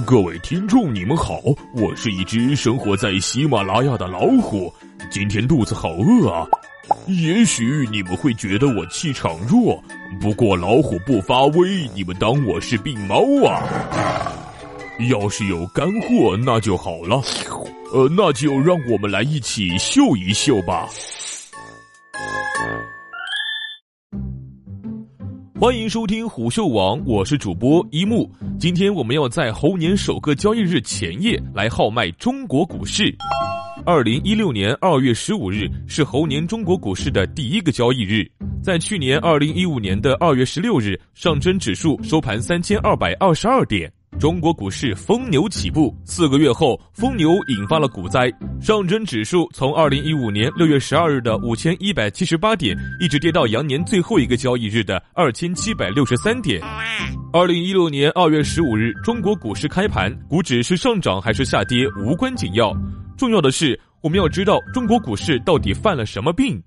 各位听众，你们好，我是一只生活在喜马拉雅的老虎，今天肚子好饿啊。也许你们会觉得我气场弱，不过老虎不发威，你们当我是病猫啊？要是有干货，那就好了。呃，那就让我们来一起秀一秀吧。欢迎收听虎嗅网，我是主播一木。今天我们要在猴年首个交易日前夜来号脉中国股市。二零一六年二月十五日是猴年中国股市的第一个交易日。在去年二零一五年的二月十六日，上证指数收盘三千二百二十二点。中国股市疯牛起步，四个月后，疯牛引发了股灾。上证指数从二零一五年六月十二日的五千一百七十八点，一直跌到羊年最后一个交易日的二千七百六十三点。二零一六年二月十五日，中国股市开盘，股指是上涨还是下跌无关紧要，重要的是我们要知道中国股市到底犯了什么病。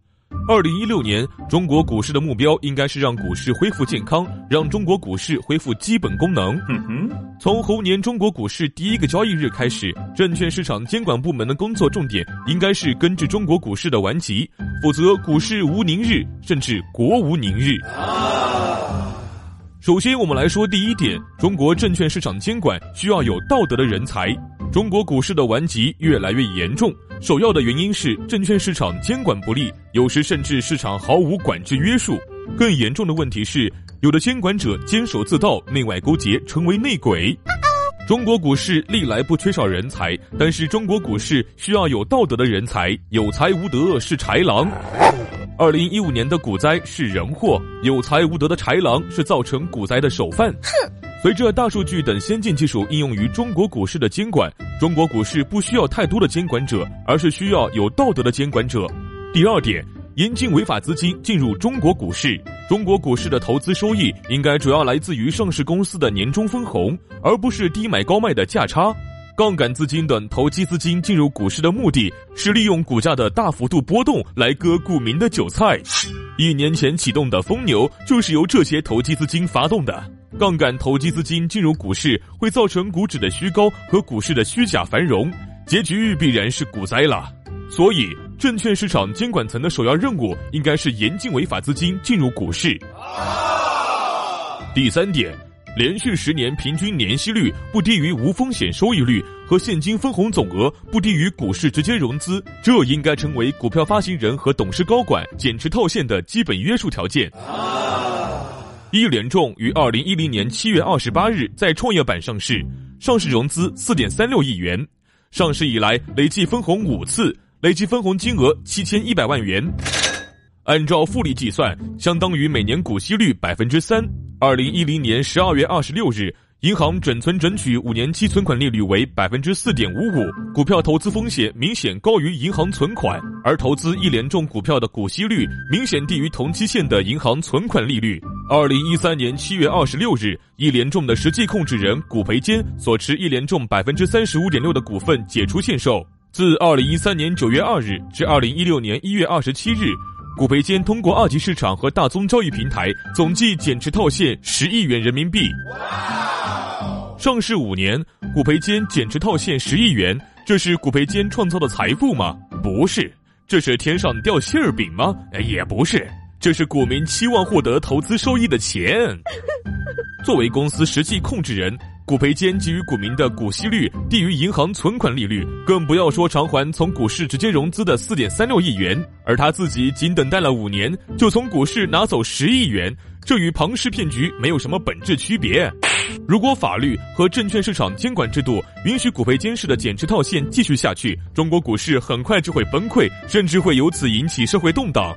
二零一六年，中国股市的目标应该是让股市恢复健康，让中国股市恢复基本功能。嗯哼从猴年中国股市第一个交易日开始，证券市场监管部门的工作重点应该是根治中国股市的顽疾，否则股市无宁日，甚至国无宁日。首先，我们来说第一点：中国证券市场监管需要有道德的人才。中国股市的顽疾越来越严重。首要的原因是证券市场监管不力，有时甚至市场毫无管制约束。更严重的问题是，有的监管者监守自盗，内外勾结，成为内鬼。中国股市历来不缺少人才，但是中国股市需要有道德的人才，有才无德是豺狼。二零一五年的股灾是人祸，有才无德的豺狼是造成股灾的首犯。哼。随着大数据等先进技术应用于中国股市的监管，中国股市不需要太多的监管者，而是需要有道德的监管者。第二点，严禁违法资金进入中国股市。中国股市的投资收益应该主要来自于上市公司的年终分红，而不是低买高卖的价差。杠杆资金等投机资金进入股市的目的是利用股价的大幅度波动来割股民的韭菜。一年前启动的疯牛就是由这些投机资金发动的。杠杆投机资金进入股市，会造成股指的虚高和股市的虚假繁荣，结局必然是股灾了。所以，证券市场监管层的首要任务应该是严禁违法资金进入股市。第三点，连续十年平均年息率不低于无风险收益率和现金分红总额不低于股市直接融资，这应该成为股票发行人和董事高管减持套现的基本约束条件。一联众于二零一零年七月二十八日在创业板上市，上市融资四点三六亿元，上市以来累计分红五次，累计分红金额七千一百万元，按照复利计算，相当于每年股息率百分之三。二零一零年十二月二十六日。银行准存准取五年期存款利率为百分之四点五五，股票投资风险明显高于银行存款，而投资一联众股票的股息率明显低于同期限的银行存款利率。二零一三年七月二十六日，一联众的实际控制人古培坚所持一联众百分之三十五点六的股份解除限售。自二零一三年九月二日至二零一六年一月二十七日，古培坚通过二级市场和大宗交易平台总计减持套现十亿元人民币。上市五年，股培坚减持套现十亿元，这是股培坚创造的财富吗？不是，这是天上掉馅儿饼吗？也不是，这是股民期望获得投资收益的钱。作为公司实际控制人。股培坚给予股民的股息率低于银行存款利率，更不要说偿还从股市直接融资的四点三六亿元，而他自己仅等待了五年就从股市拿走十亿元，这与庞氏骗局没有什么本质区别。如果法律和证券市场监管制度允许股培监式的减持套现继续下去，中国股市很快就会崩溃，甚至会由此引起社会动荡。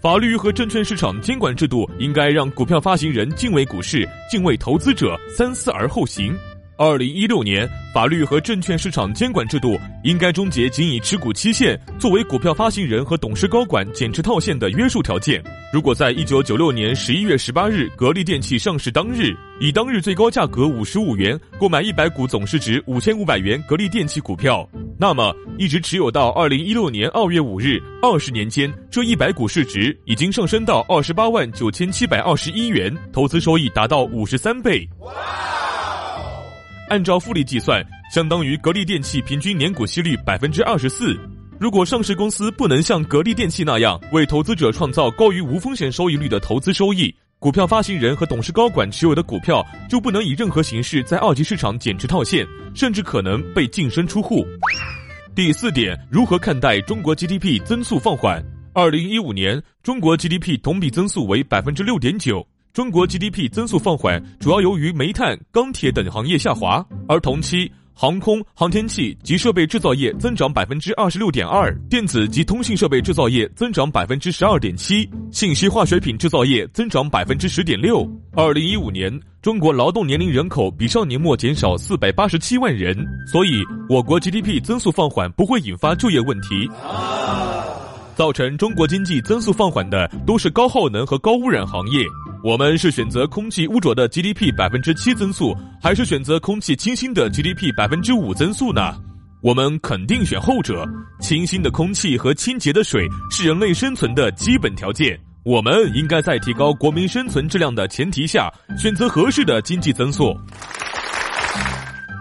法律和证券市场监管制度应该让股票发行人敬畏股市、敬畏投资者，三思而后行。二零一六年，法律和证券市场监管制度应该终结仅以持股期限作为股票发行人和董事高管减持套现的约束条件。如果在一九九六年十一月十八日格力电器上市当日，以当日最高价格五十五元购买一百股总市值五千五百元格力电器股票，那么一直持有到二零一六年二月五日，二十年间，这一百股市值已经上升到二十八万九千七百二十一元，投资收益达到五十三倍。按照复利计算，相当于格力电器平均年股息率百分之二十四。如果上市公司不能像格力电器那样为投资者创造高于无风险收益率的投资收益，股票发行人和董事高管持有的股票就不能以任何形式在二级市场减持套现，甚至可能被净身出户。第四点，如何看待中国 GDP 增速放缓？二零一五年，中国 GDP 同比增速为百分之六点九。中国 GDP 增速放缓，主要由于煤炭、钢铁等行业下滑，而同期。航空航天器及设备制造业增长百分之二十六点二，电子及通信设备制造业增长百分之十二点七，信息化学品制造业增长百分之十点六。二零一五年，中国劳动年龄人口比上年末减少四百八十七万人，所以我国 GDP 增速放缓不会引发就业问题。造成中国经济增速放缓的都是高耗能和高污染行业。我们是选择空气污浊的 GDP 百分之七增速，还是选择空气清新的 GDP 百分之五增速呢？我们肯定选后者。清新的空气和清洁的水是人类生存的基本条件。我们应该在提高国民生存质量的前提下，选择合适的经济增速。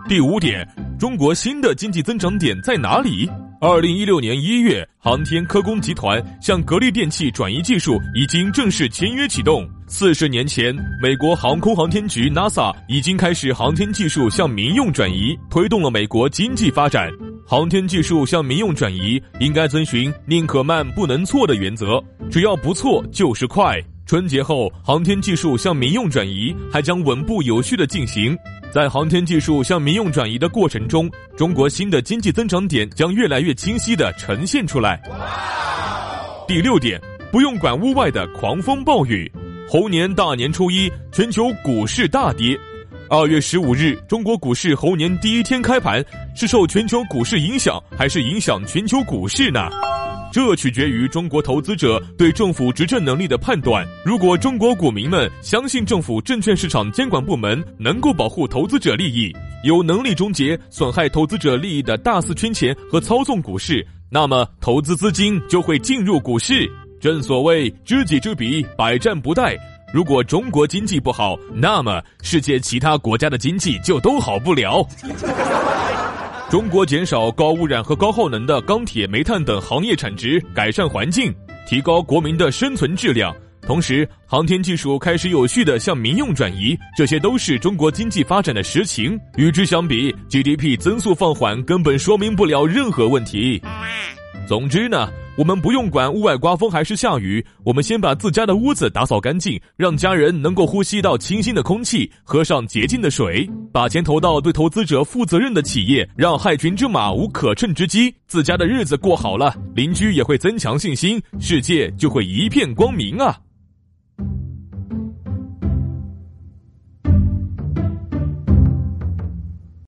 第五点，中国新的经济增长点在哪里？二零一六年一月，航天科工集团向格力电器转移技术已经正式签约启动。四十年前，美国航空航天局 NASA 已经开始航天技术向民用转移，推动了美国经济发展。航天技术向民用转移应该遵循“宁可慢不能错”的原则，只要不错就是快。春节后，航天技术向民用转移还将稳步有序的进行。在航天技术向民用转移的过程中，中国新的经济增长点将越来越清晰地呈现出来。第六点，不用管屋外的狂风暴雨。猴年大年初一，全球股市大跌。二月十五日，中国股市猴年第一天开盘，是受全球股市影响，还是影响全球股市呢？这取决于中国投资者对政府执政能力的判断。如果中国股民们相信政府证券市场监管部门能够保护投资者利益，有能力终结损害投资者利益的大肆圈钱和操纵股市，那么投资资金就会进入股市。正所谓知己知彼，百战不殆。如果中国经济不好，那么世界其他国家的经济就都好不了。中国减少高污染和高耗能的钢铁、煤炭等行业产值，改善环境，提高国民的生存质量。同时，航天技术开始有序的向民用转移，这些都是中国经济发展的实情。与之相比，GDP 增速放缓根本说明不了任何问题。总之呢。我们不用管屋外刮风还是下雨，我们先把自家的屋子打扫干净，让家人能够呼吸到清新的空气，喝上洁净的水，把钱投到对投资者负责任的企业，让害群之马无可乘之机。自家的日子过好了，邻居也会增强信心，世界就会一片光明啊！